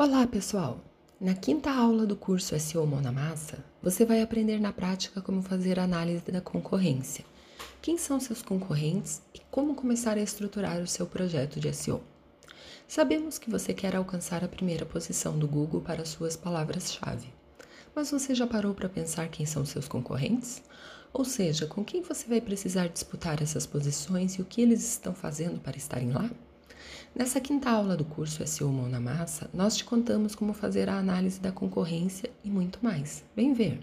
Olá, pessoal! Na quinta aula do curso SEO Mão na Massa, você vai aprender na prática como fazer análise da concorrência, quem são seus concorrentes e como começar a estruturar o seu projeto de SEO. Sabemos que você quer alcançar a primeira posição do Google para suas palavras-chave, mas você já parou para pensar quem são seus concorrentes? Ou seja, com quem você vai precisar disputar essas posições e o que eles estão fazendo para estarem lá? Nessa quinta aula do curso SEO Mão na Massa, nós te contamos como fazer a análise da concorrência e muito mais. Vem ver!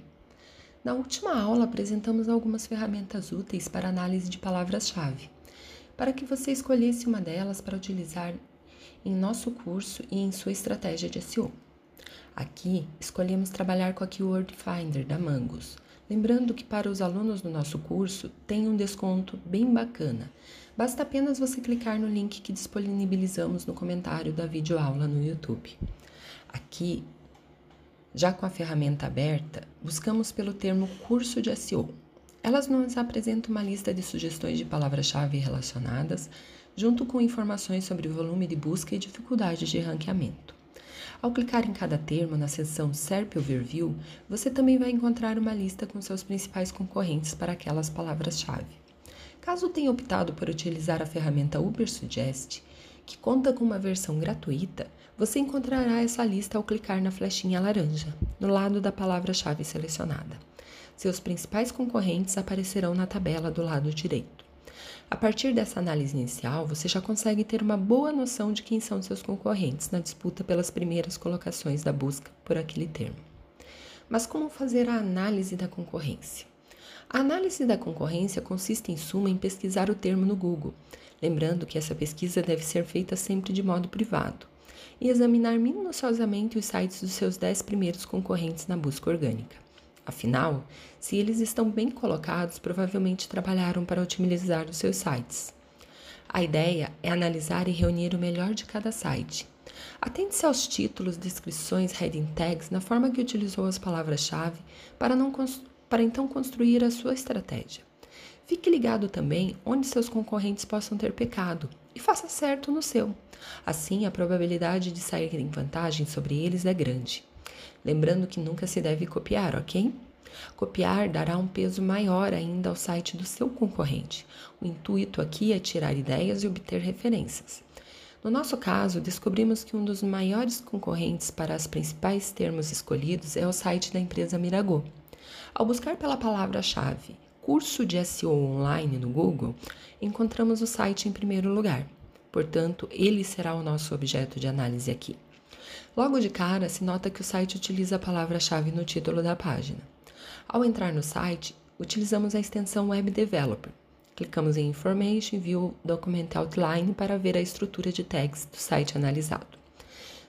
Na última aula, apresentamos algumas ferramentas úteis para análise de palavras-chave, para que você escolhesse uma delas para utilizar em nosso curso e em sua estratégia de SEO. Aqui, escolhemos trabalhar com a Keyword Finder da Mangos, Lembrando que para os alunos do nosso curso tem um desconto bem bacana. Basta apenas você clicar no link que disponibilizamos no comentário da videoaula no YouTube. Aqui, já com a ferramenta aberta, buscamos pelo termo curso de SEO. Elas nos apresentam uma lista de sugestões de palavras-chave relacionadas, junto com informações sobre volume de busca e dificuldade de ranqueamento. Ao clicar em cada termo na seção SERP Overview, você também vai encontrar uma lista com seus principais concorrentes para aquelas palavras-chave. Caso tenha optado por utilizar a ferramenta Ubersuggest, que conta com uma versão gratuita, você encontrará essa lista ao clicar na flechinha laranja, no lado da palavra-chave selecionada. Seus principais concorrentes aparecerão na tabela do lado direito. A partir dessa análise inicial, você já consegue ter uma boa noção de quem são seus concorrentes na disputa pelas primeiras colocações da busca por aquele termo. Mas como fazer a análise da concorrência? A análise da concorrência consiste, em suma, em pesquisar o termo no Google, lembrando que essa pesquisa deve ser feita sempre de modo privado, e examinar minuciosamente os sites dos seus 10 primeiros concorrentes na busca orgânica. Afinal, se eles estão bem colocados, provavelmente trabalharam para otimizar os seus sites. A ideia é analisar e reunir o melhor de cada site. Atente-se aos títulos, descrições, heading tags na forma que utilizou as palavras-chave para, para então construir a sua estratégia. Fique ligado também onde seus concorrentes possam ter pecado e faça certo no seu. Assim, a probabilidade de sair em vantagem sobre eles é grande. Lembrando que nunca se deve copiar, ok? Copiar dará um peso maior ainda ao site do seu concorrente. O intuito aqui é tirar ideias e obter referências. No nosso caso, descobrimos que um dos maiores concorrentes para os principais termos escolhidos é o site da empresa Miragot. Ao buscar pela palavra-chave curso de SEO online no Google, encontramos o site em primeiro lugar. Portanto, ele será o nosso objeto de análise aqui. Logo de cara, se nota que o site utiliza a palavra-chave no título da página. Ao entrar no site, utilizamos a extensão Web Developer. Clicamos em Information View Document Outline para ver a estrutura de tags do site analisado.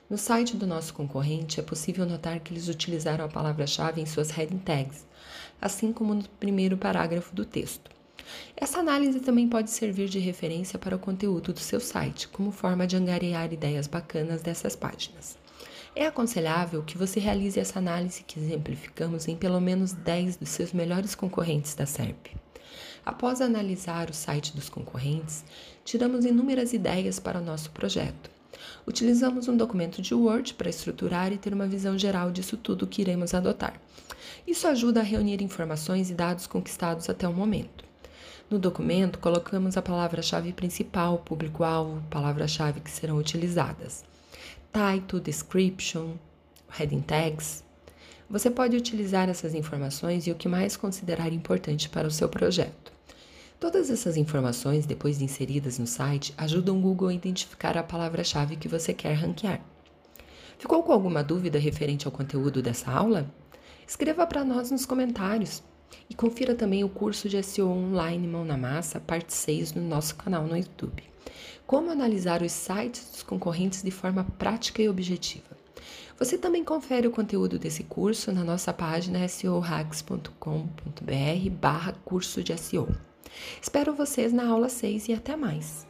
No site do nosso concorrente, é possível notar que eles utilizaram a palavra-chave em suas heading tags, assim como no primeiro parágrafo do texto. Essa análise também pode servir de referência para o conteúdo do seu site, como forma de angariar ideias bacanas dessas páginas. É aconselhável que você realize essa análise que exemplificamos em pelo menos 10 dos seus melhores concorrentes da SERP. Após analisar o site dos concorrentes, tiramos inúmeras ideias para o nosso projeto. Utilizamos um documento de Word para estruturar e ter uma visão geral disso tudo que iremos adotar. Isso ajuda a reunir informações e dados conquistados até o momento. No documento, colocamos a palavra-chave principal, público-alvo, palavra-chave que serão utilizadas title, description, heading tags. Você pode utilizar essas informações e o que mais considerar importante para o seu projeto. Todas essas informações, depois de inseridas no site, ajudam o Google a identificar a palavra-chave que você quer ranquear. Ficou com alguma dúvida referente ao conteúdo dessa aula? Escreva para nós nos comentários. E confira também o curso de SEO Online Mão na Massa, parte 6, no nosso canal no YouTube. Como analisar os sites dos concorrentes de forma prática e objetiva. Você também confere o conteúdo desse curso na nossa página seohacks.com.br barra curso de SEO. Espero vocês na aula 6 e até mais!